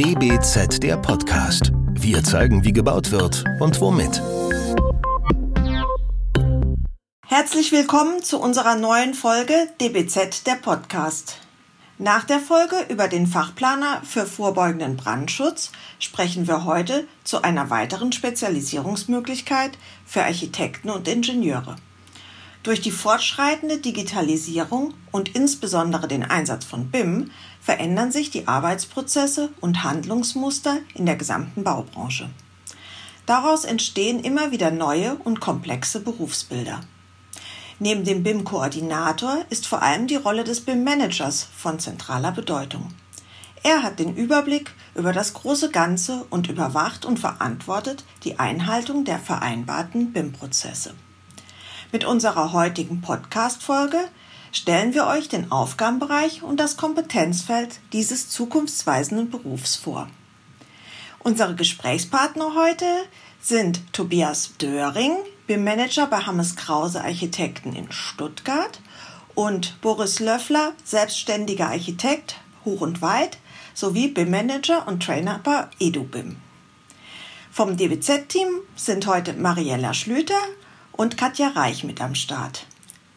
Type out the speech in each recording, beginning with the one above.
DBZ der Podcast. Wir zeigen, wie gebaut wird und womit. Herzlich willkommen zu unserer neuen Folge DBZ der Podcast. Nach der Folge über den Fachplaner für vorbeugenden Brandschutz sprechen wir heute zu einer weiteren Spezialisierungsmöglichkeit für Architekten und Ingenieure. Durch die fortschreitende Digitalisierung und insbesondere den Einsatz von BIM verändern sich die Arbeitsprozesse und Handlungsmuster in der gesamten Baubranche. Daraus entstehen immer wieder neue und komplexe Berufsbilder. Neben dem BIM-Koordinator ist vor allem die Rolle des BIM-Managers von zentraler Bedeutung. Er hat den Überblick über das große Ganze und überwacht und verantwortet die Einhaltung der vereinbarten BIM-Prozesse. Mit unserer heutigen Podcast-Folge stellen wir euch den Aufgabenbereich und das Kompetenzfeld dieses zukunftsweisenden Berufs vor. Unsere Gesprächspartner heute sind Tobias Döring, BIM-Manager bei Hammes Krause Architekten in Stuttgart und Boris Löffler, selbstständiger Architekt, hoch und weit, sowie BIM-Manager und Trainer bei EduBIM. Vom DBZ-Team sind heute Mariella Schlüter und Katja Reich mit am Start.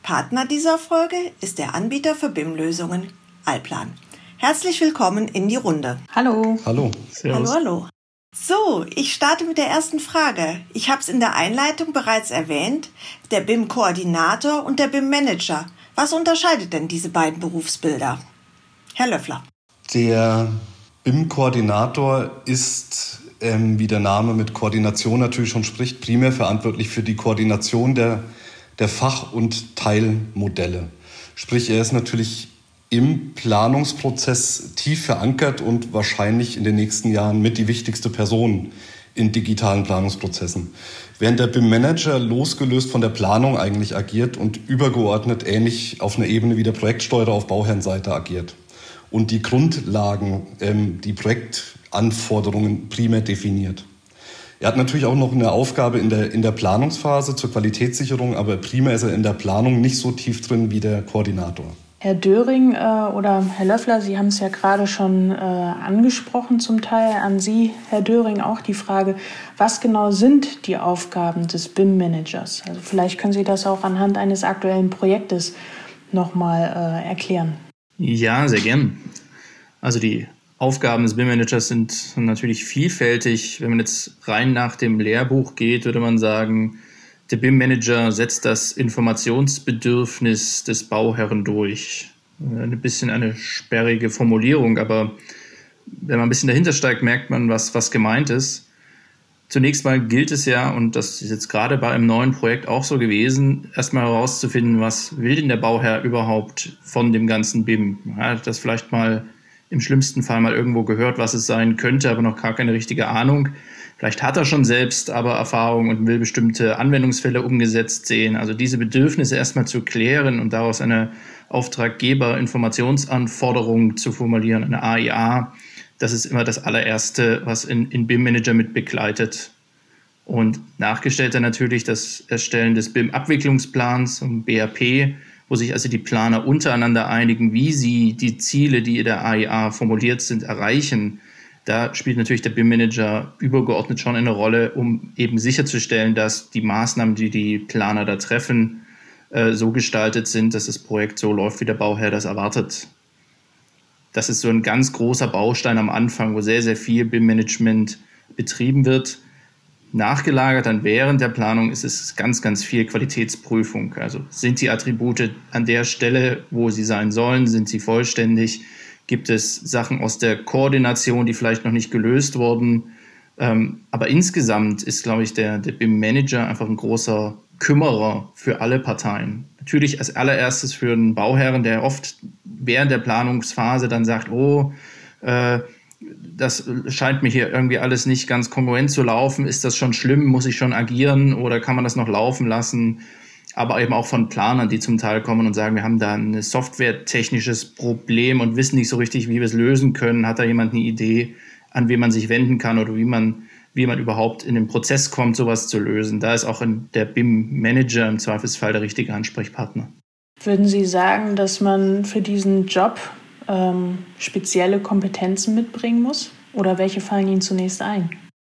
Partner dieser Folge ist der Anbieter für BIM-Lösungen Alplan. Herzlich willkommen in die Runde. Hallo. Hallo. Servus. Hallo, hallo. So, ich starte mit der ersten Frage. Ich habe es in der Einleitung bereits erwähnt, der BIM-Koordinator und der BIM-Manager. Was unterscheidet denn diese beiden Berufsbilder? Herr Löffler. Der BIM-Koordinator ist ähm, wie der Name mit Koordination natürlich schon spricht, primär verantwortlich für die Koordination der, der Fach- und Teilmodelle. Sprich, er ist natürlich im Planungsprozess tief verankert und wahrscheinlich in den nächsten Jahren mit die wichtigste Person in digitalen Planungsprozessen. Während der BIM-Manager losgelöst von der Planung eigentlich agiert und übergeordnet ähnlich auf einer Ebene wie der Projektsteuerer auf Bauherrenseite agiert und die Grundlagen, ähm, die Projektanforderungen primär definiert. Er hat natürlich auch noch eine Aufgabe in der, in der Planungsphase zur Qualitätssicherung, aber primär ist er in der Planung nicht so tief drin wie der Koordinator. Herr Döring äh, oder Herr Löffler, Sie haben es ja gerade schon äh, angesprochen zum Teil. An Sie, Herr Döring, auch die Frage, was genau sind die Aufgaben des BIM-Managers? Also vielleicht können Sie das auch anhand eines aktuellen Projektes nochmal äh, erklären. Ja, sehr gern. Also die Aufgaben des BIM-Managers sind natürlich vielfältig. Wenn man jetzt rein nach dem Lehrbuch geht, würde man sagen, der BIM-Manager setzt das Informationsbedürfnis des Bauherren durch. Ein bisschen eine sperrige Formulierung, aber wenn man ein bisschen dahinter steigt, merkt man, was, was gemeint ist. Zunächst mal gilt es ja, und das ist jetzt gerade bei einem neuen Projekt auch so gewesen, erstmal herauszufinden, was will denn der Bauherr überhaupt von dem ganzen BIM? Hat das vielleicht mal im schlimmsten Fall mal irgendwo gehört, was es sein könnte, aber noch gar keine richtige Ahnung. Vielleicht hat er schon selbst aber Erfahrung und will bestimmte Anwendungsfälle umgesetzt sehen. Also diese Bedürfnisse erstmal zu klären und daraus eine Auftraggeber-Informationsanforderung zu formulieren, eine AIA, das ist immer das allererste, was in, in BIM-Manager mit begleitet. Und nachgestellt dann natürlich das Erstellen des BIM-Abwicklungsplans, um BAP, wo sich also die Planer untereinander einigen, wie sie die Ziele, die in der AIA formuliert sind, erreichen. Da spielt natürlich der BIM-Manager übergeordnet schon eine Rolle, um eben sicherzustellen, dass die Maßnahmen, die die Planer da treffen, äh, so gestaltet sind, dass das Projekt so läuft, wie der Bauherr das erwartet das ist so ein ganz großer Baustein am Anfang, wo sehr, sehr viel BIM-Management betrieben wird. Nachgelagert dann während der Planung ist es ganz, ganz viel Qualitätsprüfung. Also sind die Attribute an der Stelle, wo sie sein sollen? Sind sie vollständig? Gibt es Sachen aus der Koordination, die vielleicht noch nicht gelöst wurden? Ähm, aber insgesamt ist, glaube ich, der, der BIM-Manager einfach ein großer Kümmerer für alle Parteien. Natürlich als allererstes für einen Bauherren, der oft während der Planungsphase dann sagt, oh, äh, das scheint mir hier irgendwie alles nicht ganz kongruent zu laufen. Ist das schon schlimm? Muss ich schon agieren oder kann man das noch laufen lassen? Aber eben auch von Planern, die zum Teil kommen und sagen, wir haben da ein softwaretechnisches Problem und wissen nicht so richtig, wie wir es lösen können. Hat da jemand eine Idee, an wen man sich wenden kann oder wie man wie man überhaupt in den Prozess kommt, sowas zu lösen. Da ist auch der BIM-Manager im Zweifelsfall der richtige Ansprechpartner. Würden Sie sagen, dass man für diesen Job ähm, spezielle Kompetenzen mitbringen muss? Oder welche fallen Ihnen zunächst ein?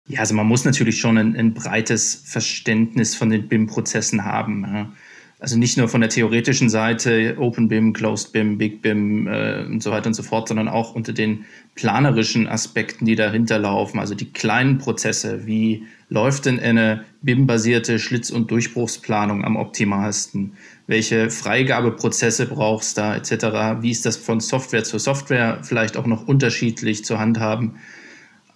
Ja, also man muss natürlich schon ein, ein breites Verständnis von den BIM-Prozessen haben. Ja. Also nicht nur von der theoretischen Seite, Open BIM, Closed BIM, Big BIM äh, und so weiter und so fort, sondern auch unter den planerischen Aspekten, die dahinter laufen. Also die kleinen Prozesse, wie läuft denn eine BIM-basierte Schlitz- und Durchbruchsplanung am optimalsten? Welche Freigabeprozesse brauchst du da etc.? Wie ist das von Software zu Software vielleicht auch noch unterschiedlich zu handhaben?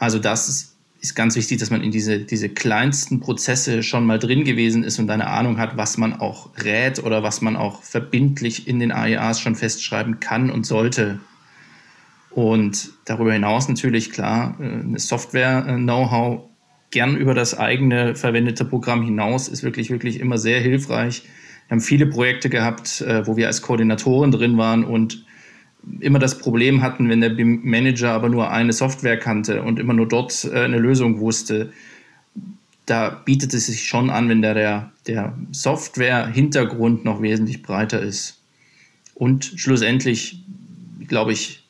Also das ist ist ganz wichtig, dass man in diese, diese kleinsten Prozesse schon mal drin gewesen ist und eine Ahnung hat, was man auch rät oder was man auch verbindlich in den AEAs schon festschreiben kann und sollte. Und darüber hinaus natürlich klar, äh, eine Software-Know-how gern über das eigene verwendete Programm hinaus ist wirklich, wirklich immer sehr hilfreich. Wir haben viele Projekte gehabt, äh, wo wir als Koordinatoren drin waren und immer das Problem hatten, wenn der Manager aber nur eine Software kannte und immer nur dort äh, eine Lösung wusste. Da bietet es sich schon an, wenn der, der Software-Hintergrund noch wesentlich breiter ist. Und schlussendlich, glaube ich,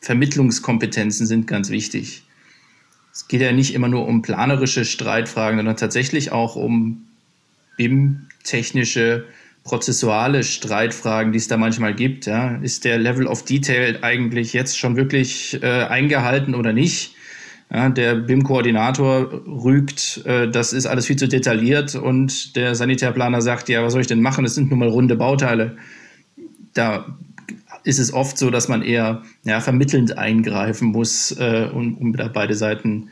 Vermittlungskompetenzen sind ganz wichtig. Es geht ja nicht immer nur um planerische Streitfragen, sondern tatsächlich auch um BIM-technische prozessuale Streitfragen, die es da manchmal gibt. Ja. Ist der Level of Detail eigentlich jetzt schon wirklich äh, eingehalten oder nicht? Ja, der BIM-Koordinator rügt, äh, das ist alles viel zu detailliert und der Sanitärplaner sagt, ja, was soll ich denn machen? Das sind nun mal runde Bauteile. Da ist es oft so, dass man eher ja, vermittelnd eingreifen muss, äh, um, um da beide Seiten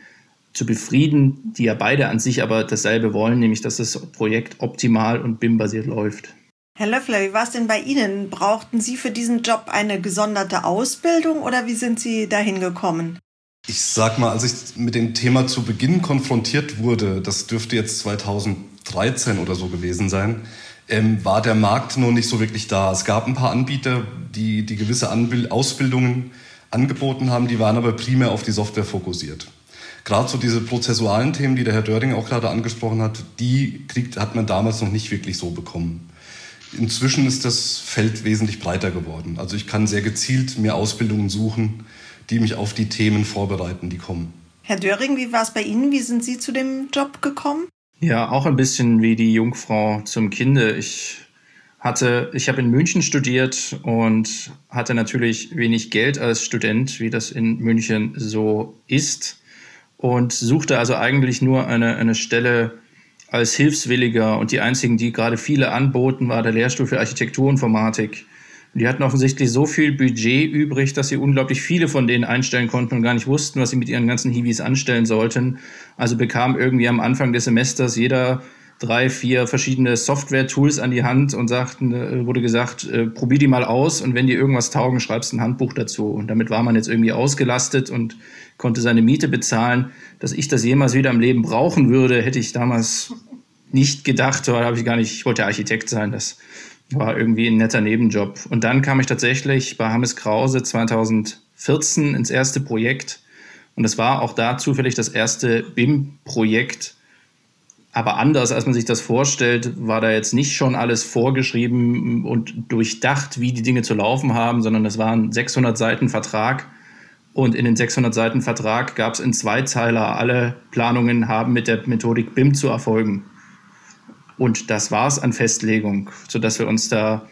zu befrieden, die ja beide an sich aber dasselbe wollen, nämlich dass das Projekt optimal und BIM-basiert läuft. Herr Löffler, wie war es denn bei Ihnen? Brauchten Sie für diesen Job eine gesonderte Ausbildung oder wie sind Sie dahin gekommen? Ich sag mal, als ich mit dem Thema zu Beginn konfrontiert wurde, das dürfte jetzt 2013 oder so gewesen sein, ähm, war der Markt noch nicht so wirklich da. Es gab ein paar Anbieter, die, die gewisse Anbild Ausbildungen angeboten haben, die waren aber primär auf die Software fokussiert. Gerade so diese prozessualen Themen, die der Herr Döring auch gerade angesprochen hat, die kriegt, hat man damals noch nicht wirklich so bekommen. Inzwischen ist das Feld wesentlich breiter geworden. Also ich kann sehr gezielt mir Ausbildungen suchen, die mich auf die Themen vorbereiten, die kommen. Herr Döring, wie war es bei Ihnen? Wie sind Sie zu dem Job gekommen? Ja, auch ein bisschen wie die Jungfrau zum Kinde. Ich hatte, ich habe in München studiert und hatte natürlich wenig Geld als Student, wie das in München so ist. Und suchte also eigentlich nur eine, eine Stelle, als Hilfswilliger und die einzigen, die gerade viele anboten, war der Lehrstuhl für Architekturinformatik. Die hatten offensichtlich so viel Budget übrig, dass sie unglaublich viele von denen einstellen konnten und gar nicht wussten, was sie mit ihren ganzen Hiwis anstellen sollten. Also bekam irgendwie am Anfang des Semesters jeder drei, vier verschiedene Software-Tools an die Hand und sagten, äh, wurde gesagt, äh, probier die mal aus und wenn die irgendwas taugen, schreibst ein Handbuch dazu. Und damit war man jetzt irgendwie ausgelastet und konnte seine Miete bezahlen. Dass ich das jemals wieder im Leben brauchen würde, hätte ich damals nicht gedacht, oder habe ich gar nicht, ich wollte Architekt sein, das war irgendwie ein netter Nebenjob. Und dann kam ich tatsächlich bei Hammes Krause 2014 ins erste Projekt. Und es war auch da zufällig das erste BIM-Projekt, aber anders, als man sich das vorstellt, war da jetzt nicht schon alles vorgeschrieben und durchdacht, wie die Dinge zu laufen haben, sondern es war ein 600 Seiten Vertrag. Und in den 600 Seiten Vertrag gab es in Zweizeiler, alle Planungen haben mit der Methodik BIM zu erfolgen. Und das war es an Festlegung, sodass wir uns da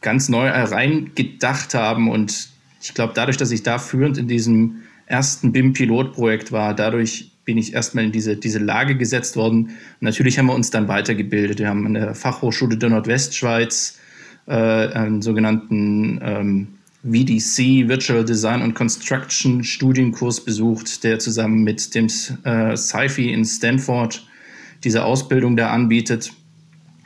ganz neu reingedacht haben. Und ich glaube, dadurch, dass ich da führend in diesem ersten BIM-Pilotprojekt war, dadurch bin ich erstmal in diese, diese Lage gesetzt worden. Natürlich haben wir uns dann weitergebildet. Wir haben an der Fachhochschule der Nordwestschweiz äh, einen sogenannten ähm, VDC, Virtual Design and Construction Studienkurs besucht, der zusammen mit dem äh, SciFi in Stanford diese Ausbildung da anbietet.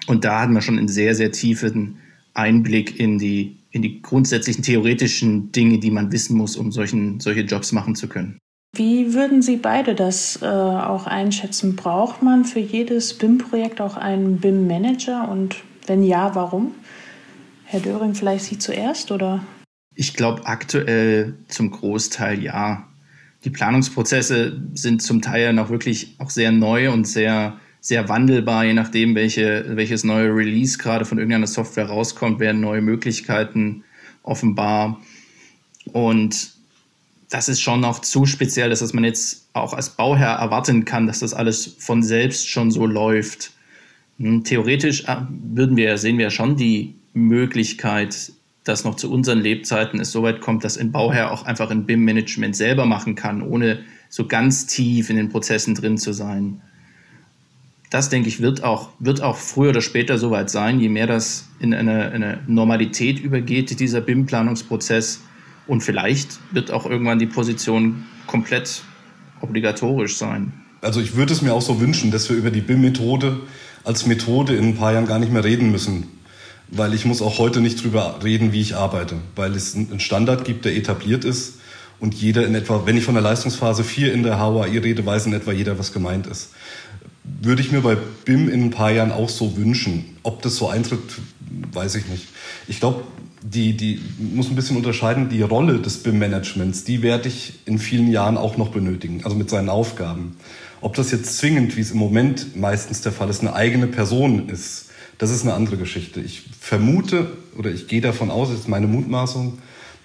Und da hatten wir schon einen sehr, sehr tiefen Einblick in die, in die grundsätzlichen theoretischen Dinge, die man wissen muss, um solchen, solche Jobs machen zu können. Wie würden Sie beide das äh, auch einschätzen? Braucht man für jedes BIM-Projekt auch einen BIM-Manager? Und wenn ja, warum? Herr Döring, vielleicht Sie zuerst oder? Ich glaube aktuell zum Großteil ja. Die Planungsprozesse sind zum Teil noch wirklich auch sehr neu und sehr, sehr wandelbar, je nachdem, welche, welches neue Release gerade von irgendeiner Software rauskommt, werden neue Möglichkeiten offenbar. Und das ist schon noch zu speziell, dass man jetzt auch als Bauherr erwarten kann, dass das alles von selbst schon so läuft. Hm, theoretisch äh, würden wir, sehen wir schon die Möglichkeit, dass noch zu unseren Lebzeiten es so weit kommt, dass ein Bauherr auch einfach ein BIM-Management selber machen kann, ohne so ganz tief in den Prozessen drin zu sein. Das, denke ich, wird auch, wird auch früher oder später soweit sein, je mehr das in eine, eine Normalität übergeht, dieser BIM-Planungsprozess. Und vielleicht wird auch irgendwann die Position komplett obligatorisch sein. Also ich würde es mir auch so wünschen, dass wir über die BIM-Methode als Methode in ein paar Jahren gar nicht mehr reden müssen weil ich muss auch heute nicht drüber reden, wie ich arbeite, weil es einen Standard gibt, der etabliert ist und jeder in etwa, wenn ich von der Leistungsphase 4 in der HOAI rede, weiß in etwa jeder, was gemeint ist. Würde ich mir bei BIM in ein paar Jahren auch so wünschen. Ob das so eintritt, weiß ich nicht. Ich glaube, die, die muss ein bisschen unterscheiden, die Rolle des BIM-Managements, die werde ich in vielen Jahren auch noch benötigen, also mit seinen Aufgaben. Ob das jetzt zwingend, wie es im Moment meistens der Fall ist, eine eigene Person ist, das ist eine andere Geschichte. Ich vermute oder ich gehe davon aus, das ist meine Mutmaßung,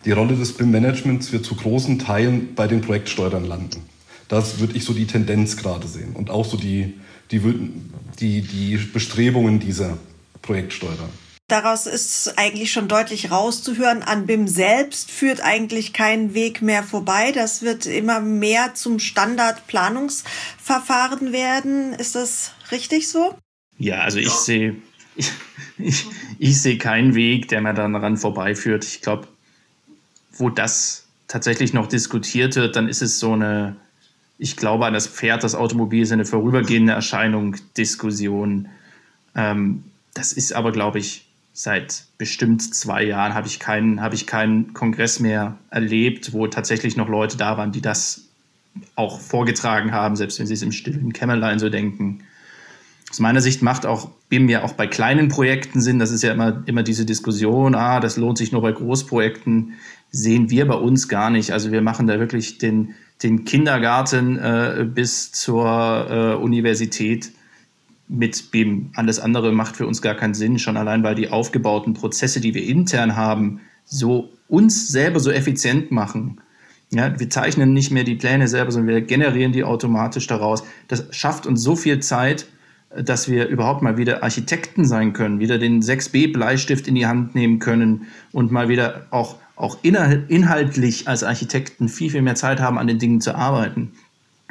die Rolle des BIM-Managements wird zu großen Teilen bei den Projektsteuern landen. Das würde ich so die Tendenz gerade sehen und auch so die, die, die, die Bestrebungen dieser Projektsteuer. Daraus ist eigentlich schon deutlich rauszuhören, an BIM selbst führt eigentlich kein Weg mehr vorbei. Das wird immer mehr zum Standardplanungsverfahren werden. Ist das richtig so? Ja, also ich sehe ich, ich, ich sehe keinen Weg, der mir dann daran vorbeiführt. Ich glaube, wo das tatsächlich noch diskutiert wird, dann ist es so eine, ich glaube an das Pferd, das Automobil ist eine vorübergehende Erscheinung, Diskussion. Ähm, das ist aber, glaube ich, seit bestimmt zwei Jahren habe ich keinen, habe ich keinen Kongress mehr erlebt, wo tatsächlich noch Leute da waren, die das auch vorgetragen haben, selbst wenn sie es im stillen Kämmerlein so denken aus meiner Sicht macht auch BIM ja auch bei kleinen Projekten Sinn. Das ist ja immer, immer diese Diskussion, ah, das lohnt sich nur bei Großprojekten. Sehen wir bei uns gar nicht. Also wir machen da wirklich den, den Kindergarten äh, bis zur äh, Universität mit BIM. Alles andere macht für uns gar keinen Sinn, schon allein weil die aufgebauten Prozesse, die wir intern haben, so uns selber so effizient machen. Ja, wir zeichnen nicht mehr die Pläne selber, sondern wir generieren die automatisch daraus. Das schafft uns so viel Zeit, dass wir überhaupt mal wieder Architekten sein können, wieder den 6b Bleistift in die Hand nehmen können und mal wieder auch, auch inhaltlich als Architekten viel, viel mehr Zeit haben, an den Dingen zu arbeiten.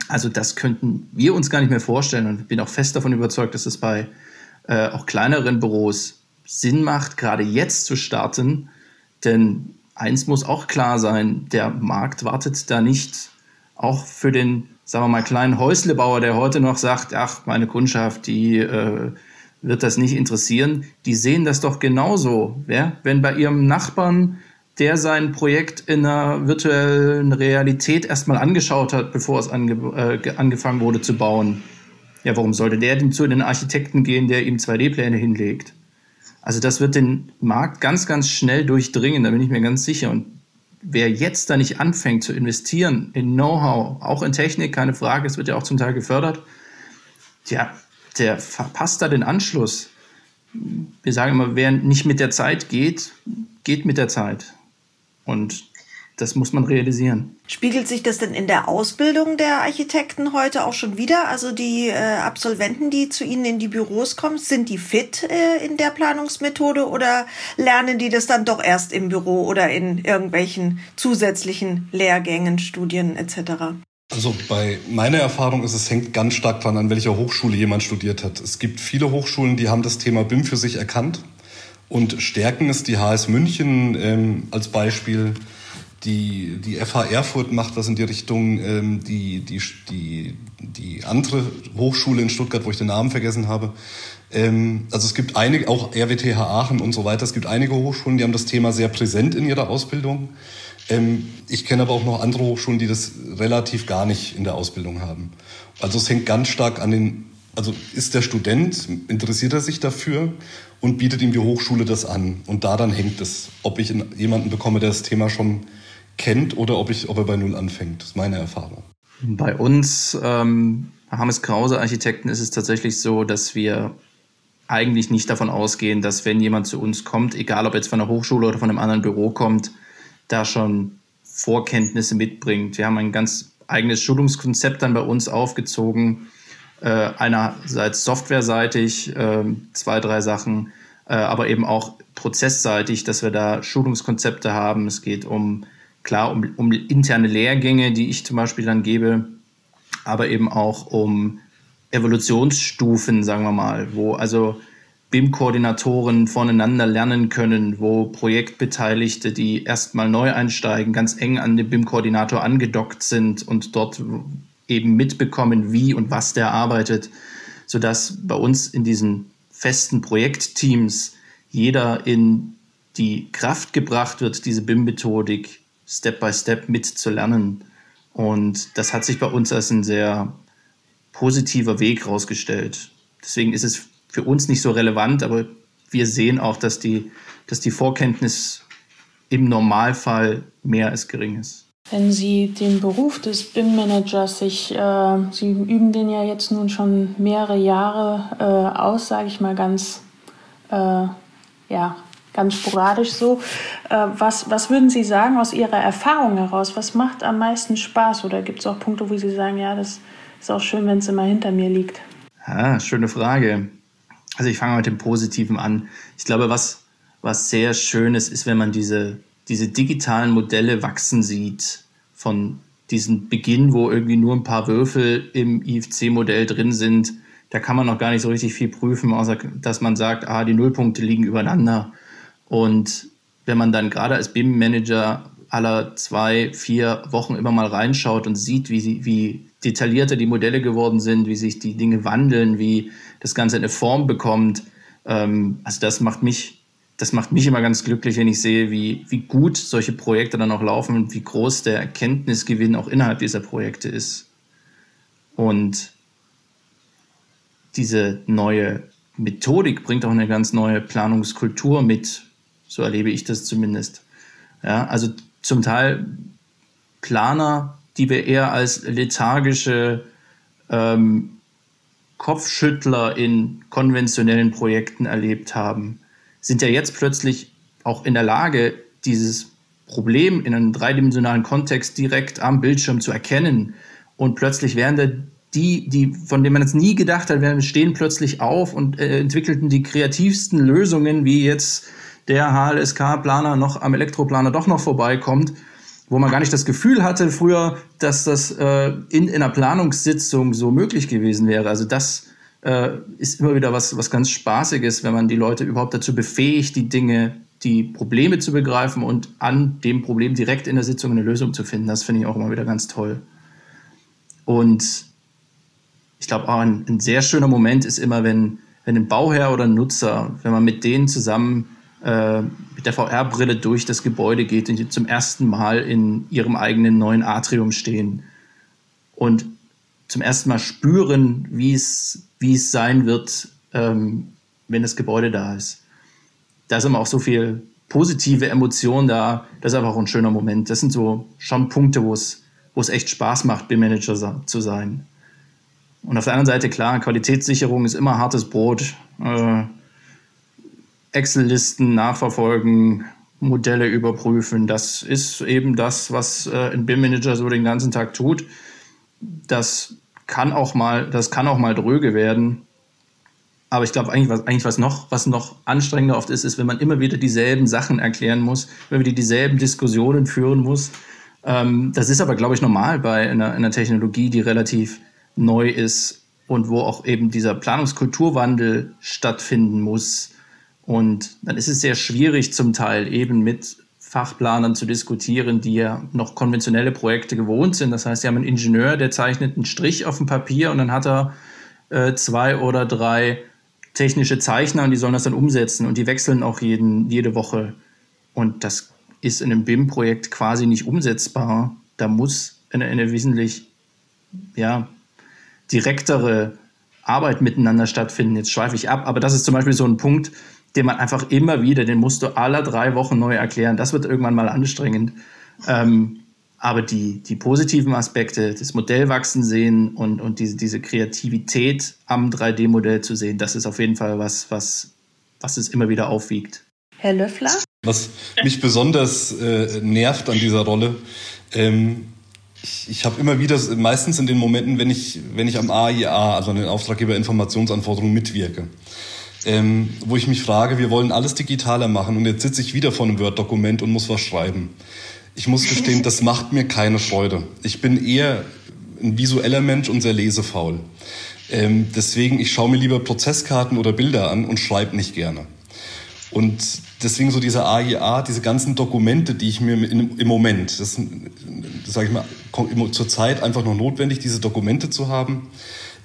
Also das könnten wir uns gar nicht mehr vorstellen und bin auch fest davon überzeugt, dass es bei äh, auch kleineren Büros Sinn macht, gerade jetzt zu starten, denn eins muss auch klar sein, der Markt wartet da nicht auch für den sagen wir mal, kleinen Häuslebauer, der heute noch sagt, ach, meine Kundschaft, die äh, wird das nicht interessieren, die sehen das doch genauso. Ja? Wenn bei ihrem Nachbarn, der sein Projekt in einer virtuellen Realität erstmal angeschaut hat, bevor es ange äh, angefangen wurde zu bauen, ja, warum sollte der denn zu den Architekten gehen, der ihm 2D-Pläne hinlegt? Also das wird den Markt ganz, ganz schnell durchdringen, da bin ich mir ganz sicher. Und wer jetzt da nicht anfängt zu investieren in Know-how, auch in Technik, keine Frage, es wird ja auch zum Teil gefördert, ja, der verpasst da den Anschluss. Wir sagen immer, wer nicht mit der Zeit geht, geht mit der Zeit. Und das muss man realisieren. Spiegelt sich das denn in der Ausbildung der Architekten heute auch schon wieder? Also die äh, Absolventen, die zu Ihnen in die Büros kommen, sind die fit äh, in der Planungsmethode oder lernen die das dann doch erst im Büro oder in irgendwelchen zusätzlichen Lehrgängen, Studien etc.? Also bei meiner Erfahrung ist es hängt ganz stark daran, an welcher Hochschule jemand studiert hat. Es gibt viele Hochschulen, die haben das Thema BIM für sich erkannt und stärken es. Die HS München ähm, als Beispiel die, die FH Erfurt macht das in die Richtung, ähm, die, die, die, die andere Hochschule in Stuttgart, wo ich den Namen vergessen habe. Ähm, also es gibt einige, auch RWTH Aachen und so weiter, es gibt einige Hochschulen, die haben das Thema sehr präsent in ihrer Ausbildung. Ähm, ich kenne aber auch noch andere Hochschulen, die das relativ gar nicht in der Ausbildung haben. Also es hängt ganz stark an den, also ist der Student, interessiert er sich dafür und bietet ihm die Hochschule das an. Und daran hängt es, ob ich jemanden bekomme, der das Thema schon kennt oder ob, ich, ob er bei Null anfängt. Das ist meine Erfahrung. Bei uns, ähm, Hammes Krause Architekten, ist es tatsächlich so, dass wir eigentlich nicht davon ausgehen, dass wenn jemand zu uns kommt, egal ob jetzt von der Hochschule oder von einem anderen Büro kommt, da schon Vorkenntnisse mitbringt. Wir haben ein ganz eigenes Schulungskonzept dann bei uns aufgezogen. Äh, einerseits softwareseitig, äh, zwei, drei Sachen, äh, aber eben auch prozessseitig, dass wir da Schulungskonzepte haben. Es geht um, klar, um, um interne Lehrgänge, die ich zum Beispiel dann gebe, aber eben auch um Evolutionsstufen, sagen wir mal, wo also BIM-Koordinatoren voneinander lernen können, wo Projektbeteiligte, die erstmal neu einsteigen, ganz eng an den BIM-Koordinator angedockt sind und dort eben mitbekommen, wie und was der arbeitet, sodass bei uns in diesen festen Projektteams jeder in die Kraft gebracht wird, diese BIM-Methodik Step by Step mitzulernen. Und das hat sich bei uns als ein sehr positiver Weg herausgestellt. Deswegen ist es für uns nicht so relevant, aber wir sehen auch, dass die, dass die Vorkenntnis im Normalfall mehr als gering ist. Wenn Sie den Beruf des BIM-Managers sich, äh, Sie üben den ja jetzt nun schon mehrere Jahre äh, aus, sage ich mal ganz, äh, ja, ganz sporadisch so. Äh, was, was würden Sie sagen aus Ihrer Erfahrung heraus? Was macht am meisten Spaß? Oder gibt es auch Punkte, wo Sie sagen, ja, das ist auch schön, wenn es immer hinter mir liegt? Ja, schöne Frage. Also ich fange mit dem Positiven an. Ich glaube, was, was sehr schön ist, ist, wenn man diese, diese digitalen Modelle wachsen sieht von diesem Beginn, wo irgendwie nur ein paar Würfel im IFC-Modell drin sind. Da kann man noch gar nicht so richtig viel prüfen, außer dass man sagt, ah, die Nullpunkte liegen übereinander. Und wenn man dann gerade als BIM-Manager aller zwei, vier Wochen immer mal reinschaut und sieht, wie, wie detaillierter die Modelle geworden sind, wie sich die Dinge wandeln, wie das Ganze eine Form bekommt. Ähm, also das macht mich, das macht mich immer ganz glücklich, wenn ich sehe, wie, wie gut solche Projekte dann auch laufen und wie groß der Erkenntnisgewinn auch innerhalb dieser Projekte ist. Und diese neue Methodik bringt auch eine ganz neue Planungskultur mit. So erlebe ich das zumindest. Ja, also zum Teil Planer, die wir eher als lethargische ähm, Kopfschüttler in konventionellen Projekten erlebt haben, sind ja jetzt plötzlich auch in der Lage, dieses Problem in einem dreidimensionalen Kontext direkt am Bildschirm zu erkennen. Und plötzlich werden da die, die, von denen man jetzt nie gedacht hat, werden stehen plötzlich auf und äh, entwickelten die kreativsten Lösungen, wie jetzt der HLSK-Planer noch am Elektroplaner doch noch vorbeikommt, wo man gar nicht das Gefühl hatte früher, dass das äh, in, in einer Planungssitzung so möglich gewesen wäre. Also das äh, ist immer wieder was, was ganz Spaßiges, wenn man die Leute überhaupt dazu befähigt, die Dinge, die Probleme zu begreifen und an dem Problem direkt in der Sitzung eine Lösung zu finden. Das finde ich auch immer wieder ganz toll. Und ich glaube auch ein, ein, sehr schöner Moment ist immer, wenn, wenn ein Bauherr oder ein Nutzer, wenn man mit denen zusammen äh, mit der VR-Brille durch das Gebäude geht und die zum ersten Mal in ihrem eigenen neuen Atrium stehen und zum ersten Mal spüren, wie es, wie es sein wird, ähm, wenn das Gebäude da ist. Da ist immer auch so viel positive Emotion da. Das ist einfach auch ein schöner Moment. Das sind so schon Punkte, wo es, wo es echt Spaß macht, BIM-Manager zu sein. Und auf der anderen Seite, klar, Qualitätssicherung ist immer hartes Brot. Äh, Excel-Listen nachverfolgen, Modelle überprüfen. Das ist eben das, was äh, ein BIM-Manager so den ganzen Tag tut. Das kann auch mal, das kann auch mal dröge werden. Aber ich glaube, eigentlich, was, eigentlich was, noch, was noch anstrengender oft ist, ist, wenn man immer wieder dieselben Sachen erklären muss, wenn man wieder dieselben Diskussionen führen muss. Ähm, das ist aber, glaube ich, normal bei einer, einer Technologie, die relativ neu ist und wo auch eben dieser Planungskulturwandel stattfinden muss. Und dann ist es sehr schwierig zum Teil eben mit Fachplanern zu diskutieren, die ja noch konventionelle Projekte gewohnt sind. Das heißt, sie haben einen Ingenieur, der zeichnet einen Strich auf dem Papier und dann hat er äh, zwei oder drei technische Zeichner und die sollen das dann umsetzen und die wechseln auch jeden, jede Woche. Und das ist in einem BIM-Projekt quasi nicht umsetzbar. Da muss eine, eine wesentlich ja, direktere Arbeit miteinander stattfinden. Jetzt schweife ich ab, aber das ist zum Beispiel so ein Punkt, den man einfach immer wieder, den musst du alle drei Wochen neu erklären. Das wird irgendwann mal anstrengend. Ähm, aber die, die positiven Aspekte, das Modellwachsen sehen und, und diese, diese Kreativität am 3D-Modell zu sehen, das ist auf jeden Fall was, was, was es immer wieder aufwiegt. Herr Löffler? Was mich besonders äh, nervt an dieser Rolle, ähm, ich, ich habe immer wieder, meistens in den Momenten, wenn ich, wenn ich am AIA, also an den Auftraggeberinformationsanforderungen mitwirke, ähm, wo ich mich frage, wir wollen alles digitaler machen und jetzt sitze ich wieder vor einem Word-Dokument und muss was schreiben. Ich muss gestehen, das macht mir keine Freude. Ich bin eher ein visueller Mensch und sehr lesefaul. Ähm, deswegen, ich schaue mir lieber Prozesskarten oder Bilder an und schreibe nicht gerne. Und deswegen so diese AIA, diese ganzen Dokumente, die ich mir im Moment, das, das sage ich mal, zur Zeit einfach noch notwendig, diese Dokumente zu haben,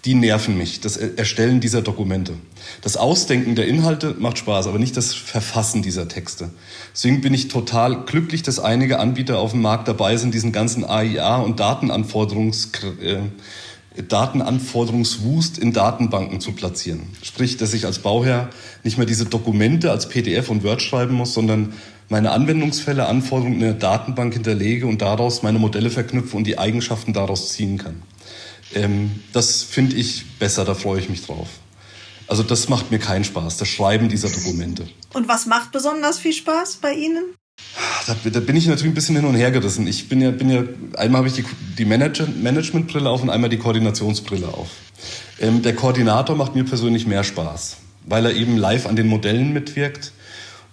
die nerven mich, das Erstellen dieser Dokumente. Das Ausdenken der Inhalte macht Spaß, aber nicht das Verfassen dieser Texte. Deswegen bin ich total glücklich, dass einige Anbieter auf dem Markt dabei sind, diesen ganzen AIA und Datenanforderungs äh, Datenanforderungswust in Datenbanken zu platzieren. Sprich, dass ich als Bauherr nicht mehr diese Dokumente als PDF und Word schreiben muss, sondern meine Anwendungsfälle, Anforderungen in der Datenbank hinterlege und daraus meine Modelle verknüpfe und die Eigenschaften daraus ziehen kann. Ähm, das finde ich besser, da freue ich mich drauf. Also das macht mir keinen Spaß, das Schreiben dieser Dokumente. Und was macht besonders viel Spaß bei Ihnen? Da, da, bin ich natürlich ein bisschen hin und her gerissen. Ich bin ja, bin ja einmal habe ich die, die Manager, Managementbrille auf und einmal die Koordinationsbrille auf. Ähm, der Koordinator macht mir persönlich mehr Spaß, weil er eben live an den Modellen mitwirkt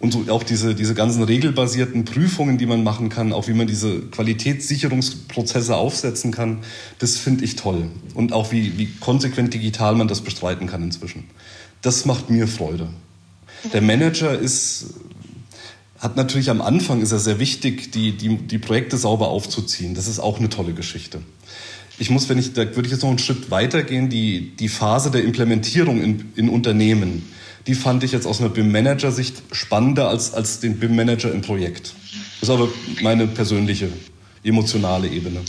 und so auch diese, diese ganzen regelbasierten Prüfungen, die man machen kann, auch wie man diese Qualitätssicherungsprozesse aufsetzen kann, das finde ich toll. Und auch wie, wie konsequent digital man das bestreiten kann inzwischen. Das macht mir Freude. Der Manager ist hat natürlich am Anfang ist er sehr wichtig, die, die, die Projekte sauber aufzuziehen. Das ist auch eine tolle Geschichte. Ich muss, wenn ich, da würde ich jetzt noch einen Schritt weitergehen, die, die Phase der Implementierung in, in Unternehmen, die fand ich jetzt aus einer BIM-Manager-Sicht spannender als, als den BIM-Manager im Projekt. Das ist aber meine persönliche, emotionale Ebene.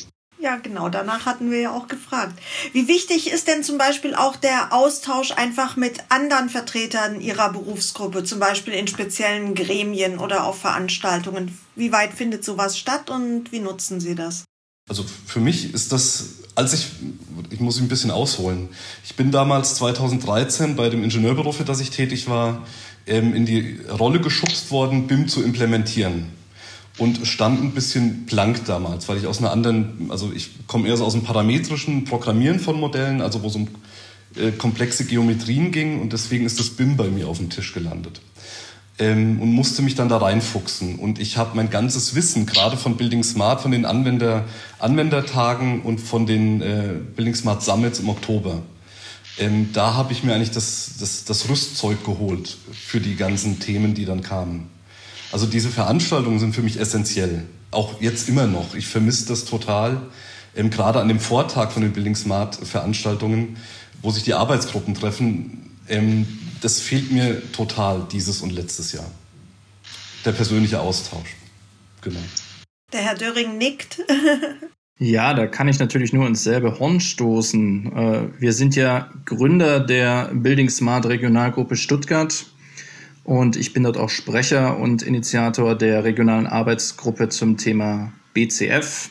Ja, genau, danach hatten wir ja auch gefragt. Wie wichtig ist denn zum Beispiel auch der Austausch einfach mit anderen Vertretern Ihrer Berufsgruppe, zum Beispiel in speziellen Gremien oder auf Veranstaltungen? Wie weit findet sowas statt und wie nutzen Sie das? Also für mich ist das, als ich, ich muss ein bisschen ausholen. Ich bin damals 2013 bei dem Ingenieurbüro, für das ich tätig war, ähm, in die Rolle geschubst worden, BIM zu implementieren und stand ein bisschen blank damals, weil ich aus einer anderen, also ich komme eher so aus dem parametrischen Programmieren von Modellen, also wo es um äh, komplexe Geometrien ging und deswegen ist das BIM bei mir auf dem Tisch gelandet. Ähm, und musste mich dann da reinfuchsen. Und ich habe mein ganzes Wissen, gerade von Building Smart, von den Anwender, Anwendertagen und von den äh, Building Smart Summits im Oktober, ähm, da habe ich mir eigentlich das, das, das Rüstzeug geholt für die ganzen Themen, die dann kamen. Also diese Veranstaltungen sind für mich essentiell. Auch jetzt immer noch. Ich vermisse das total. Ähm, gerade an dem Vortag von den Building Smart Veranstaltungen, wo sich die Arbeitsgruppen treffen, ähm, das fehlt mir total dieses und letztes Jahr. Der persönliche Austausch. Genau. Der Herr Döring nickt. Ja, da kann ich natürlich nur ins selbe Horn stoßen. Äh, wir sind ja Gründer der Building Smart Regionalgruppe Stuttgart und ich bin dort auch Sprecher und Initiator der regionalen Arbeitsgruppe zum Thema BCF.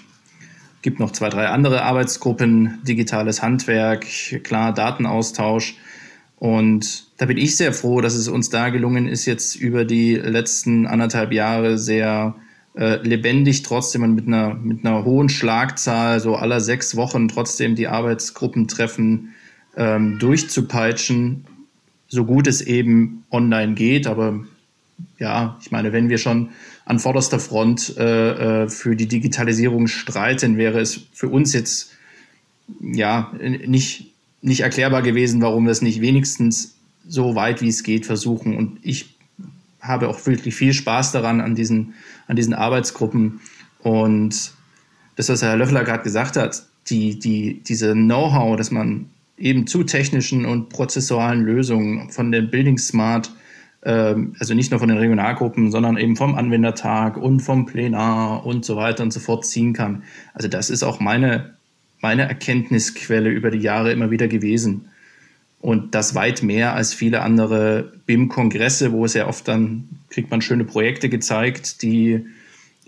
Gibt noch zwei, drei andere Arbeitsgruppen, digitales Handwerk, klar, Datenaustausch. Und da bin ich sehr froh, dass es uns da gelungen ist, jetzt über die letzten anderthalb Jahre sehr äh, lebendig trotzdem und mit einer, mit einer hohen Schlagzahl, so aller sechs Wochen trotzdem die Arbeitsgruppentreffen ähm, durchzupeitschen so gut es eben online geht. Aber ja, ich meine, wenn wir schon an vorderster Front äh, äh, für die Digitalisierung streiten, wäre es für uns jetzt ja nicht, nicht erklärbar gewesen, warum wir es nicht wenigstens so weit wie es geht versuchen. Und ich habe auch wirklich viel Spaß daran an diesen, an diesen Arbeitsgruppen. Und das, was Herr Löffler gerade gesagt hat, die, die, diese Know-how, dass man eben zu technischen und prozessualen Lösungen von der Building Smart, ähm, also nicht nur von den Regionalgruppen, sondern eben vom Anwendertag und vom Plenar und so weiter und so fort ziehen kann. Also das ist auch meine, meine Erkenntnisquelle über die Jahre immer wieder gewesen. Und das weit mehr als viele andere BIM-Kongresse, wo es ja oft dann kriegt man schöne Projekte gezeigt, die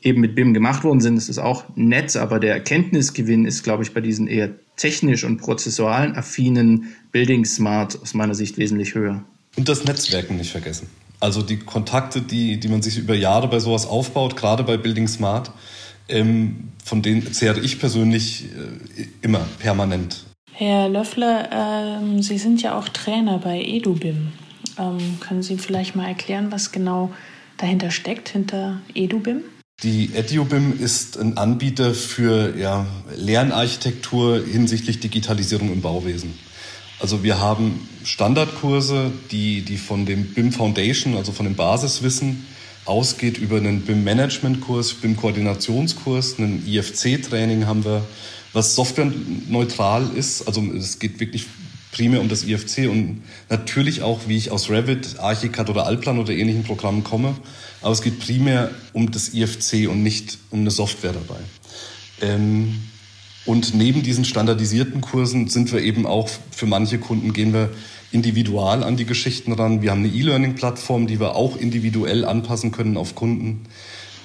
eben mit BIM gemacht worden sind. Das ist auch nett, aber der Erkenntnisgewinn ist, glaube ich, bei diesen eher technisch und prozessualen affinen Building Smart aus meiner Sicht wesentlich höher. Und das Netzwerken nicht vergessen. Also die Kontakte, die, die man sich über Jahre bei sowas aufbaut, gerade bei Building Smart, ähm, von denen zehre ich persönlich äh, immer permanent. Herr Löffler, ähm, Sie sind ja auch Trainer bei EduBIM. Ähm, können Sie vielleicht mal erklären, was genau dahinter steckt, hinter EduBIM? Die EduBIM ist ein Anbieter für ja, Lernarchitektur hinsichtlich Digitalisierung im Bauwesen. Also wir haben Standardkurse, die, die von dem BIM Foundation, also von dem Basiswissen, ausgeht über einen BIM-Management-Kurs, BIM-Koordinationskurs, einen IFC-Training haben wir, was softwareneutral ist. Also es geht wirklich primär um das IFC und natürlich auch, wie ich aus Revit, Archicad oder Alplan oder ähnlichen Programmen komme. Aber es geht primär um das IFC und nicht um eine Software dabei. Ähm, und neben diesen standardisierten Kursen sind wir eben auch für manche Kunden gehen wir individual an die Geschichten ran. Wir haben eine E-Learning-Plattform, die wir auch individuell anpassen können auf Kunden.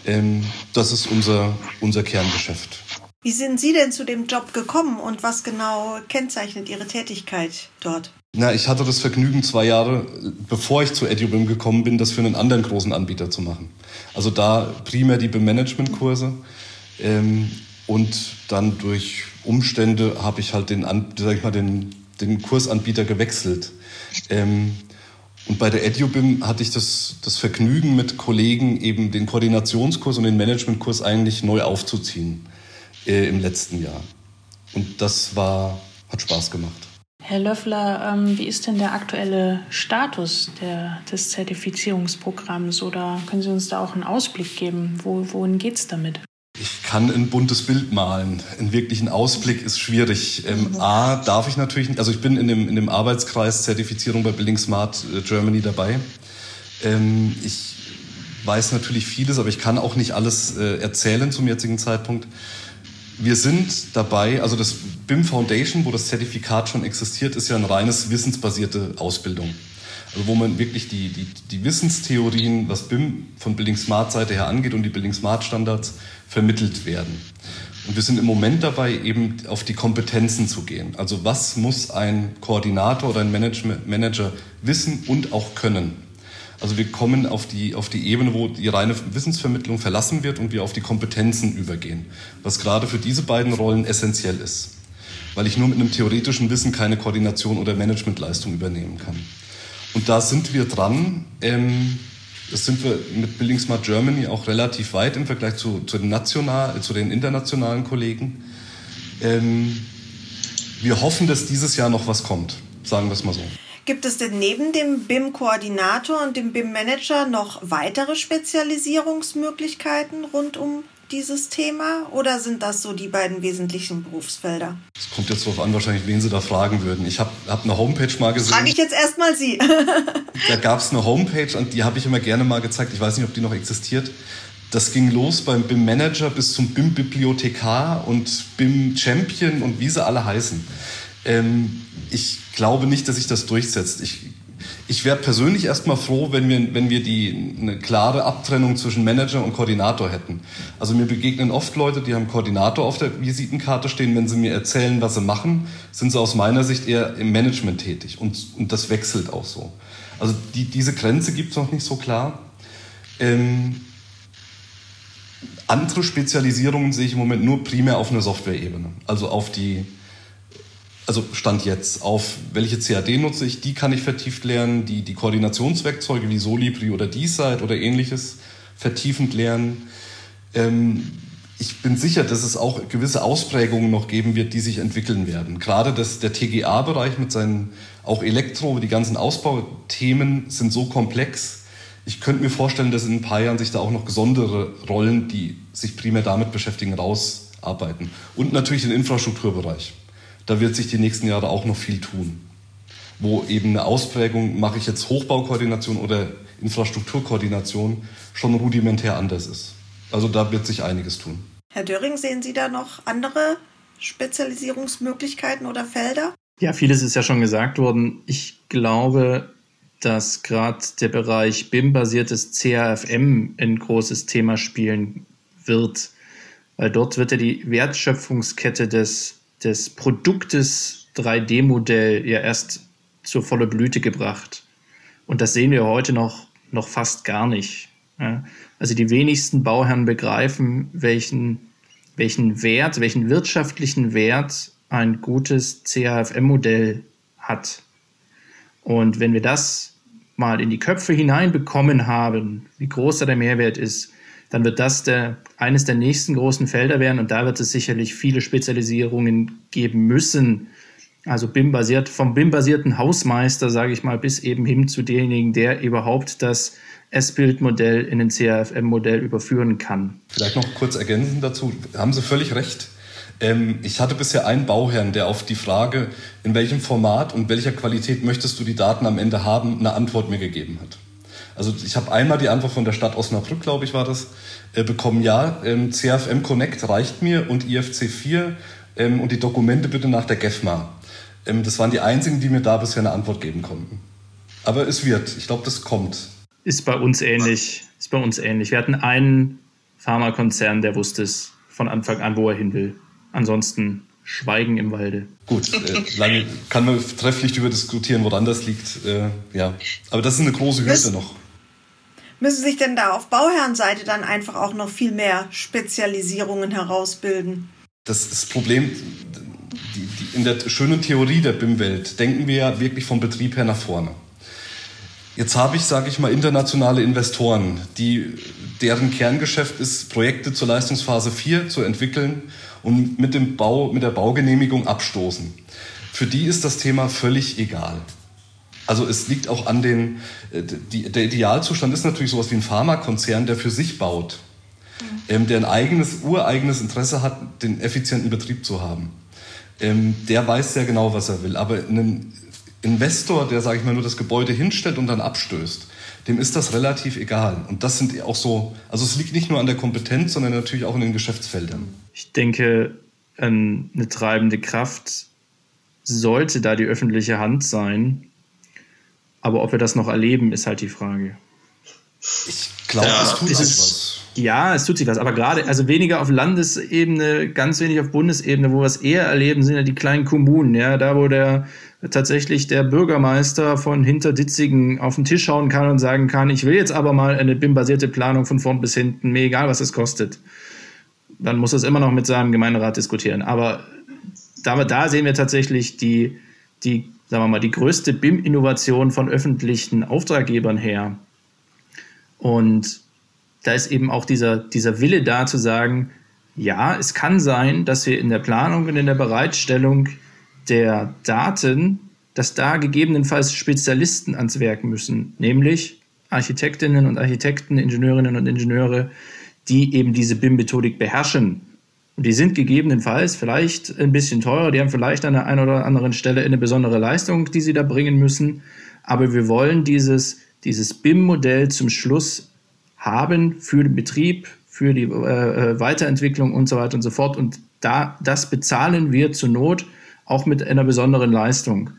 Ähm, das ist unser, unser Kerngeschäft. Wie sind Sie denn zu dem Job gekommen und was genau kennzeichnet Ihre Tätigkeit dort? Na, ich hatte das Vergnügen, zwei Jahre, bevor ich zu EduBIM gekommen bin, das für einen anderen großen Anbieter zu machen. Also da primär die BIM-Management-Kurse. Ähm, und dann durch Umstände habe ich halt den, sag ich mal, den, den Kursanbieter gewechselt. Ähm, und bei der EduBIM hatte ich das, das Vergnügen, mit Kollegen eben den Koordinationskurs und den Managementkurs eigentlich neu aufzuziehen äh, im letzten Jahr. Und das war, hat Spaß gemacht. Herr Löffler, ähm, wie ist denn der aktuelle Status der, des Zertifizierungsprogramms oder können Sie uns da auch einen Ausblick geben? Wo, wohin geht es damit? Ich kann ein buntes Bild malen. Ein wirklichen Ausblick ist schwierig. Ähm, A, darf ich natürlich nicht, also ich bin in dem, in dem Arbeitskreis Zertifizierung bei Building Smart äh, Germany dabei. Ähm, ich weiß natürlich vieles, aber ich kann auch nicht alles äh, erzählen zum jetzigen Zeitpunkt. Wir sind dabei, also das BIM Foundation, wo das Zertifikat schon existiert, ist ja eine reines wissensbasierte Ausbildung. Also wo man wirklich die, die, die Wissenstheorien, was BIM von Building Smart Seite her angeht und die Building Smart Standards vermittelt werden. Und wir sind im Moment dabei, eben auf die Kompetenzen zu gehen. Also was muss ein Koordinator oder ein Manager wissen und auch können? Also wir kommen auf die, auf die Ebene, wo die reine Wissensvermittlung verlassen wird und wir auf die Kompetenzen übergehen, was gerade für diese beiden Rollen essentiell ist, weil ich nur mit einem theoretischen Wissen keine Koordination oder Managementleistung übernehmen kann. Und da sind wir dran. Ähm, das sind wir mit Building Smart Germany auch relativ weit im Vergleich zu, zu, den, national, zu den internationalen Kollegen. Ähm, wir hoffen, dass dieses Jahr noch was kommt, sagen wir es mal so. Gibt es denn neben dem BIM-Koordinator und dem BIM-Manager noch weitere Spezialisierungsmöglichkeiten rund um dieses Thema oder sind das so die beiden wesentlichen Berufsfelder? Es kommt jetzt darauf an, wahrscheinlich, wen Sie da fragen würden. Ich habe hab eine Homepage mal gesehen. Frage ich jetzt erstmal Sie. da gab es eine Homepage und die habe ich immer gerne mal gezeigt. Ich weiß nicht, ob die noch existiert. Das ging los beim BIM Manager bis zum BIM Bibliothekar und BIM Champion und wie sie alle heißen. Ähm, ich glaube nicht, dass sich das durchsetzt. Ich ich wäre persönlich erstmal froh, wenn wir, wenn wir die, eine klare Abtrennung zwischen Manager und Koordinator hätten. Also mir begegnen oft Leute, die haben Koordinator auf der Visitenkarte stehen. Wenn sie mir erzählen, was sie machen, sind sie aus meiner Sicht eher im Management tätig. Und, und das wechselt auch so. Also die, diese Grenze gibt es noch nicht so klar. Ähm, andere Spezialisierungen sehe ich im Moment nur primär auf einer Software-Ebene. Also auf die also Stand jetzt, auf welche CAD nutze ich, die kann ich vertieft lernen, die, die Koordinationswerkzeuge wie Solibri oder D-Site oder ähnliches vertiefend lernen. Ähm, ich bin sicher, dass es auch gewisse Ausprägungen noch geben wird, die sich entwickeln werden. Gerade das, der TGA-Bereich mit seinen auch Elektro, die ganzen Ausbauthemen sind so komplex. Ich könnte mir vorstellen, dass in ein paar Jahren sich da auch noch gesondere Rollen, die sich primär damit beschäftigen, rausarbeiten. Und natürlich den Infrastrukturbereich da wird sich die nächsten Jahre auch noch viel tun. Wo eben eine Ausprägung, mache ich jetzt Hochbaukoordination oder Infrastrukturkoordination, schon rudimentär anders ist. Also da wird sich einiges tun. Herr Döring, sehen Sie da noch andere Spezialisierungsmöglichkeiten oder Felder? Ja, vieles ist ja schon gesagt worden. Ich glaube, dass gerade der Bereich BIM-basiertes CAFM ein großes Thema spielen wird, weil dort wird ja die Wertschöpfungskette des des Produktes 3D-Modell ja erst zur volle Blüte gebracht. Und das sehen wir heute noch noch fast gar nicht. Ja. Also die wenigsten Bauherren begreifen, welchen, welchen Wert, welchen wirtschaftlichen Wert ein gutes CAFM-Modell hat. Und wenn wir das mal in die Köpfe hineinbekommen haben, wie groß da der Mehrwert ist, dann wird das der, eines der nächsten großen Felder werden und da wird es sicherlich viele Spezialisierungen geben müssen. Also BIM-basiert, vom BIM-basierten Hausmeister, sage ich mal, bis eben hin zu demjenigen, der überhaupt das S-Bild-Modell in ein CAFM-Modell überführen kann. Vielleicht noch kurz ergänzend dazu. Haben Sie völlig recht. Ähm, ich hatte bisher einen Bauherrn, der auf die Frage, in welchem Format und welcher Qualität möchtest du die Daten am Ende haben, eine Antwort mir gegeben hat. Also ich habe einmal die Antwort von der Stadt Osnabrück, glaube ich, war das, äh, bekommen, ja, ähm, CFM Connect reicht mir und IFC 4 ähm, und die Dokumente bitte nach der GEFMA. Ähm, das waren die einzigen, die mir da bisher eine Antwort geben konnten. Aber es wird, ich glaube, das kommt. Ist bei uns ähnlich. Ist bei uns ähnlich. Wir hatten einen Pharmakonzern, der wusste es von Anfang an, wo er hin will. Ansonsten Schweigen im Walde. Gut, äh, lange kann man trefflich darüber diskutieren, woran das liegt. Äh, ja, aber das ist eine große Hürde noch. Müssen sich denn da auf Bauherrenseite dann einfach auch noch viel mehr Spezialisierungen herausbilden? Das das Problem. Die, die, in der schönen Theorie der BIM-Welt denken wir ja wirklich vom Betrieb her nach vorne. Jetzt habe ich, sage ich mal, internationale Investoren, die, deren Kerngeschäft ist, Projekte zur Leistungsphase 4 zu entwickeln und mit, dem Bau, mit der Baugenehmigung abstoßen. Für die ist das Thema völlig egal. Also es liegt auch an den, äh, die, der Idealzustand ist natürlich sowas wie ein Pharmakonzern, der für sich baut, mhm. ähm, der ein eigenes, ureigenes Interesse hat, den effizienten Betrieb zu haben. Ähm, der weiß sehr genau, was er will. Aber ein Investor, der, sage ich mal, nur das Gebäude hinstellt und dann abstößt, dem ist das relativ egal. Und das sind auch so, also es liegt nicht nur an der Kompetenz, sondern natürlich auch in den Geschäftsfeldern. Ich denke, eine treibende Kraft sollte da die öffentliche Hand sein. Aber ob wir das noch erleben, ist halt die Frage. Ich glaube, ja, es tut sich was. Ja, es tut sich was. Aber gerade, also weniger auf Landesebene, ganz wenig auf Bundesebene, wo wir es eher erleben, sind ja die kleinen Kommunen. Ja, da, wo der tatsächlich der Bürgermeister von Hinterditzigen auf den Tisch schauen kann und sagen kann, ich will jetzt aber mal eine BIM-basierte Planung von vorn bis hinten, mir egal, was es kostet. Dann muss es immer noch mit seinem Gemeinderat diskutieren. Aber da, da sehen wir tatsächlich die, die, sagen wir mal, die größte BIM-Innovation von öffentlichen Auftraggebern her. Und da ist eben auch dieser, dieser Wille da zu sagen, ja, es kann sein, dass wir in der Planung und in der Bereitstellung der Daten, dass da gegebenenfalls Spezialisten ans Werk müssen, nämlich Architektinnen und Architekten, Ingenieurinnen und Ingenieure, die eben diese BIM-Methodik beherrschen. Und die sind gegebenenfalls vielleicht ein bisschen teurer, die haben vielleicht an der einen oder anderen Stelle eine besondere Leistung, die sie da bringen müssen. Aber wir wollen dieses, dieses BIM-Modell zum Schluss haben für den Betrieb, für die äh, äh, Weiterentwicklung und so weiter und so fort. Und da, das bezahlen wir zur Not auch mit einer besonderen Leistung.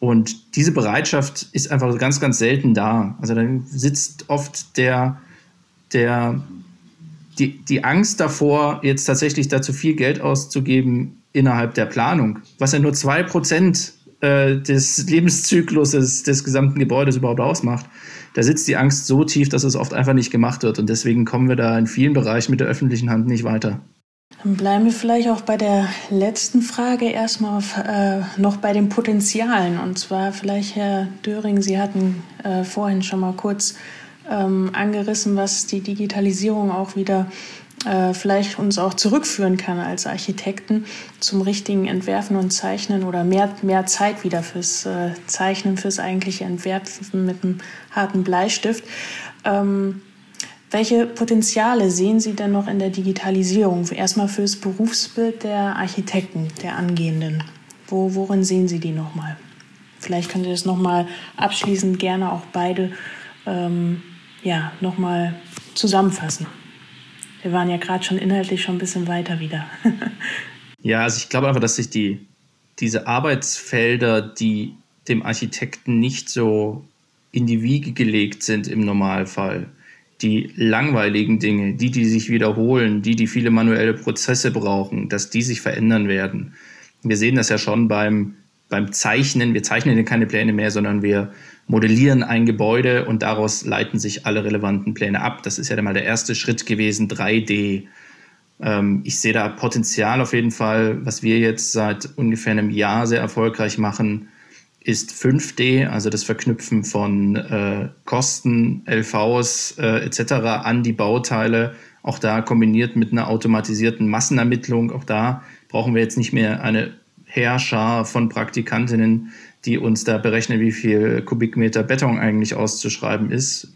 Und diese Bereitschaft ist einfach ganz, ganz selten da. Also dann sitzt oft der, der, die, die Angst davor, jetzt tatsächlich dazu viel Geld auszugeben innerhalb der Planung, was ja nur zwei Prozent äh, des Lebenszykluses des gesamten Gebäudes überhaupt ausmacht. Da sitzt die Angst so tief, dass es oft einfach nicht gemacht wird. Und deswegen kommen wir da in vielen Bereichen mit der öffentlichen Hand nicht weiter. Dann bleiben wir vielleicht auch bei der letzten Frage erstmal äh, noch bei den Potenzialen. Und zwar vielleicht, Herr Döring, Sie hatten äh, vorhin schon mal kurz ähm, angerissen, was die Digitalisierung auch wieder äh, vielleicht uns auch zurückführen kann als Architekten zum richtigen Entwerfen und Zeichnen oder mehr, mehr Zeit wieder fürs äh, Zeichnen, fürs eigentliche Entwerfen mit einem harten Bleistift. Ähm, welche Potenziale sehen Sie denn noch in der Digitalisierung? Erstmal fürs Berufsbild der Architekten, der Angehenden. Wo, worin sehen Sie die nochmal? Vielleicht können Sie das nochmal abschließend gerne auch beide ähm, ja, nochmal zusammenfassen. Wir waren ja gerade schon inhaltlich schon ein bisschen weiter wieder. ja, also ich glaube einfach, dass sich die, diese Arbeitsfelder, die dem Architekten nicht so in die Wiege gelegt sind im Normalfall, die langweiligen Dinge, die, die sich wiederholen, die, die viele manuelle Prozesse brauchen, dass die sich verändern werden. Wir sehen das ja schon beim, beim Zeichnen, wir zeichnen keine Pläne mehr, sondern wir modellieren ein Gebäude und daraus leiten sich alle relevanten Pläne ab. Das ist ja mal der erste Schritt gewesen, 3D. Ähm, ich sehe da Potenzial auf jeden Fall, was wir jetzt seit ungefähr einem Jahr sehr erfolgreich machen, ist 5D, also das Verknüpfen von äh, Kosten, LVs äh, etc. an die Bauteile, auch da kombiniert mit einer automatisierten Massenermittlung. Auch da brauchen wir jetzt nicht mehr eine Herrscher von Praktikantinnen, die uns da berechnen, wie viel Kubikmeter Beton eigentlich auszuschreiben ist.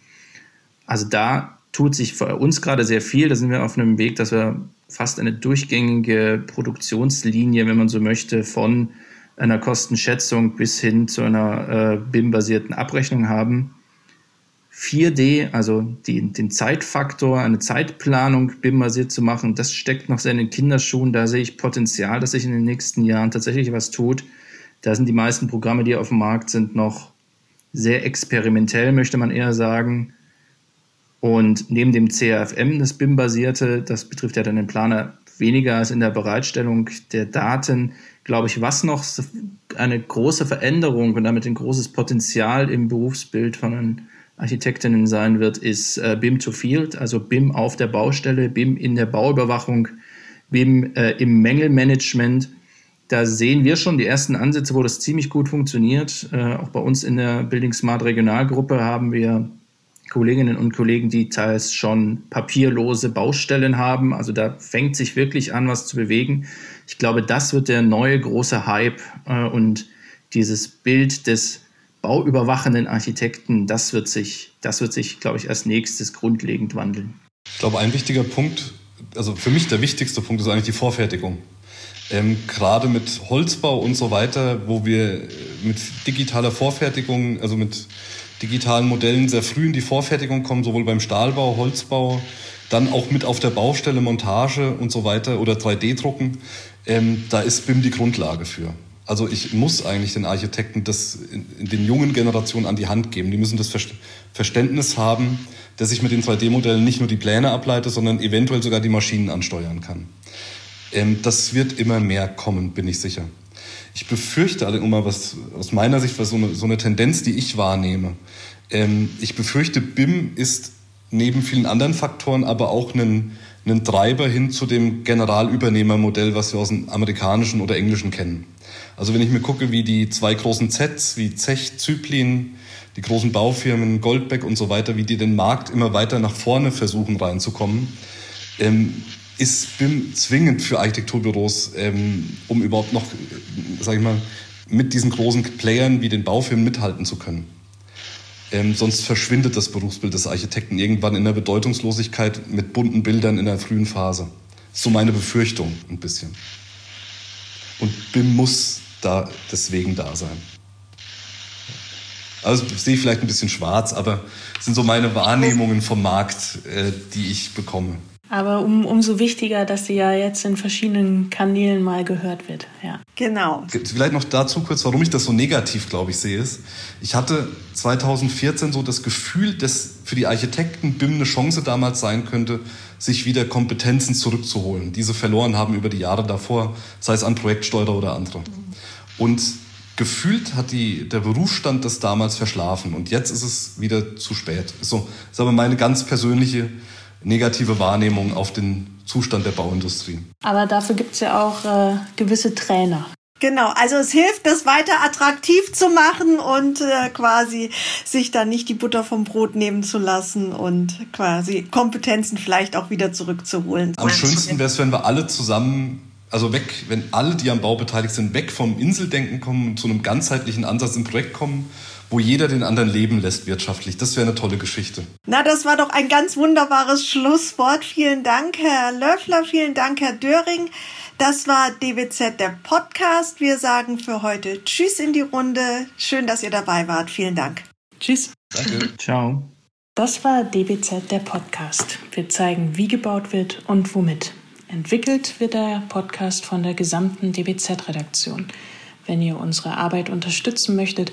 Also da tut sich für uns gerade sehr viel. Da sind wir auf einem Weg, dass wir fast eine durchgängige Produktionslinie, wenn man so möchte, von einer Kostenschätzung bis hin zu einer äh, BIM-basierten Abrechnung haben. 4D, also die, den Zeitfaktor, eine Zeitplanung BIM-basiert zu machen, das steckt noch sehr in den Kinderschuhen. Da sehe ich Potenzial, dass sich in den nächsten Jahren tatsächlich was tut. Da sind die meisten Programme, die auf dem Markt sind, noch sehr experimentell, möchte man eher sagen. Und neben dem CRFM, das BIM-basierte, das betrifft ja dann den Planer weniger als in der Bereitstellung der Daten, glaube ich, was noch eine große Veränderung und damit ein großes Potenzial im Berufsbild von Architektinnen sein wird, ist äh, BIM to Field, also BIM auf der Baustelle, BIM in der Bauüberwachung, BIM äh, im Mängelmanagement. Da sehen wir schon die ersten Ansätze, wo das ziemlich gut funktioniert. Äh, auch bei uns in der Building Smart Regionalgruppe haben wir Kolleginnen und Kollegen, die teils schon papierlose Baustellen haben. Also da fängt sich wirklich an, was zu bewegen. Ich glaube, das wird der neue große Hype äh, und dieses Bild des bauüberwachenden Architekten, das wird sich, das wird sich, glaube ich, als nächstes grundlegend wandeln. Ich glaube, ein wichtiger Punkt, also für mich der wichtigste Punkt ist eigentlich die Vorfertigung. Ähm, gerade mit Holzbau und so weiter, wo wir mit digitaler Vorfertigung, also mit digitalen Modellen sehr früh in die Vorfertigung kommen, sowohl beim Stahlbau, Holzbau, dann auch mit auf der Baustelle Montage und so weiter oder 3D-Drucken. Ähm, da ist BIM die Grundlage für. Also ich muss eigentlich den Architekten das in, in den jungen Generationen an die Hand geben. Die müssen das Verständnis haben, dass ich mit den 3D-Modellen nicht nur die Pläne ableite, sondern eventuell sogar die Maschinen ansteuern kann. Ähm, das wird immer mehr kommen, bin ich sicher. Ich befürchte, um mal was aus meiner Sicht, was so eine, so eine Tendenz, die ich wahrnehme. Ähm, ich befürchte, BIM ist neben vielen anderen Faktoren aber auch ein, ein Treiber hin zu dem Generalübernehmermodell, was wir aus dem amerikanischen oder englischen kennen. Also wenn ich mir gucke, wie die zwei großen Zs, wie Zech, Zyplin, die großen Baufirmen, Goldbeck und so weiter, wie die den Markt immer weiter nach vorne versuchen reinzukommen, ähm, ist BIM zwingend für Architekturbüros, ähm, um überhaupt noch, sag ich mal, mit diesen großen Playern wie den Baufirmen mithalten zu können. Ähm, sonst verschwindet das Berufsbild des Architekten irgendwann in der Bedeutungslosigkeit mit bunten Bildern in der frühen Phase. So meine Befürchtung ein bisschen. Und BIM muss da deswegen da sein. Also sehe ich vielleicht ein bisschen schwarz, aber das sind so meine Wahrnehmungen vom Markt, äh, die ich bekomme. Aber um, umso wichtiger, dass sie ja jetzt in verschiedenen Kanälen mal gehört wird. Ja. Genau. Vielleicht noch dazu kurz, warum ich das so negativ, glaube ich, sehe. Ist, ich hatte 2014 so das Gefühl, dass für die Architekten BIM eine Chance damals sein könnte, sich wieder Kompetenzen zurückzuholen, die sie verloren haben über die Jahre davor, sei es an Projektsteuer oder andere. Und gefühlt hat die, der Berufsstand das damals verschlafen und jetzt ist es wieder zu spät. So, ist aber meine ganz persönliche negative Wahrnehmung auf den Zustand der Bauindustrie. Aber dafür gibt es ja auch äh, gewisse Trainer. Genau, also es hilft, das weiter attraktiv zu machen und äh, quasi sich dann nicht die Butter vom Brot nehmen zu lassen und quasi Kompetenzen vielleicht auch wieder zurückzuholen. Am schönsten wäre es, wenn wir alle zusammen, also weg, wenn alle, die am Bau beteiligt sind, weg vom Inseldenken kommen und zu einem ganzheitlichen Ansatz im Projekt kommen wo jeder den anderen leben lässt wirtschaftlich. Das wäre eine tolle Geschichte. Na, das war doch ein ganz wunderbares Schlusswort. Vielen Dank, Herr Löffler. Vielen Dank, Herr Döring. Das war DBZ der Podcast. Wir sagen für heute Tschüss in die Runde. Schön, dass ihr dabei wart. Vielen Dank. Tschüss. Danke. Ciao. Das war DBZ der Podcast. Wir zeigen, wie gebaut wird und womit. Entwickelt wird der Podcast von der gesamten DBZ-Redaktion. Wenn ihr unsere Arbeit unterstützen möchtet,